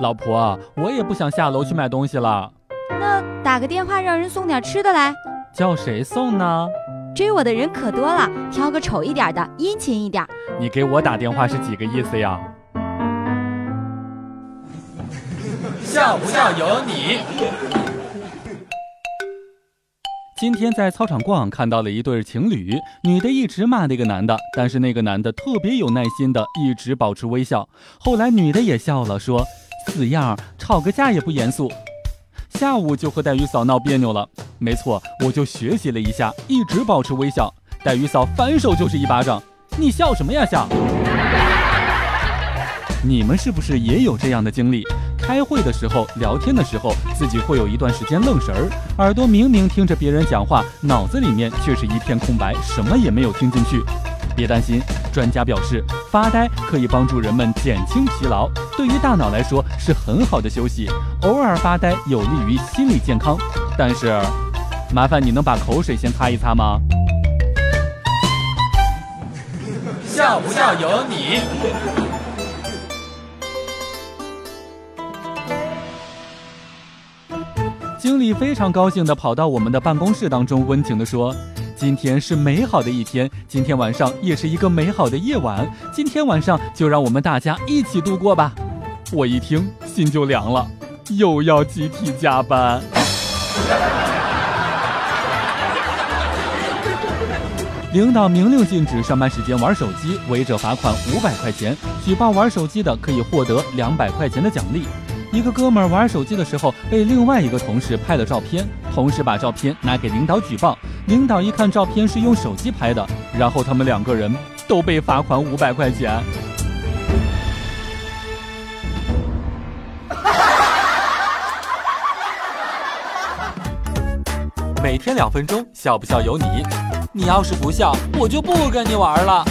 老婆，我也不想下楼去买东西了。那打个电话让人送点吃的来。叫谁送呢？追我的人可多了，挑个丑一点的，殷勤一点。你给我打电话是几个意思呀？笑不笑由你。今天在操场逛，看到了一对情侣，女的一直骂那个男的，但是那个男的特别有耐心的一直保持微笑。后来女的也笑了，说：“死样，吵个架也不严肃。”下午就和戴玉嫂闹别扭了。没错，我就学习了一下，一直保持微笑。戴玉嫂反手就是一巴掌，你笑什么呀笑？你们是不是也有这样的经历？开会的时候，聊天的时候，自己会有一段时间愣神儿，耳朵明明听着别人讲话，脑子里面却是一片空白，什么也没有听进去。别担心，专家表示，发呆可以帮助人们减轻疲劳，对于大脑来说是很好的休息。偶尔发呆有利于心理健康。但是，麻烦你能把口水先擦一擦吗？笑不笑由你。经理非常高兴地跑到我们的办公室当中，温情地说：“今天是美好的一天，今天晚上也是一个美好的夜晚。今天晚上就让我们大家一起度过吧。”我一听心就凉了，又要集体加班。领导明令禁止上班时间玩手机，违者罚款五百块钱，举报玩手机的可以获得两百块钱的奖励。一个哥们儿玩手机的时候，被另外一个同事拍了照片，同时把照片拿给领导举报，领导一看照片是用手机拍的，然后他们两个人都被罚款五百块钱。每天两分钟，笑不笑由你。你要是不笑，我就不跟你玩了。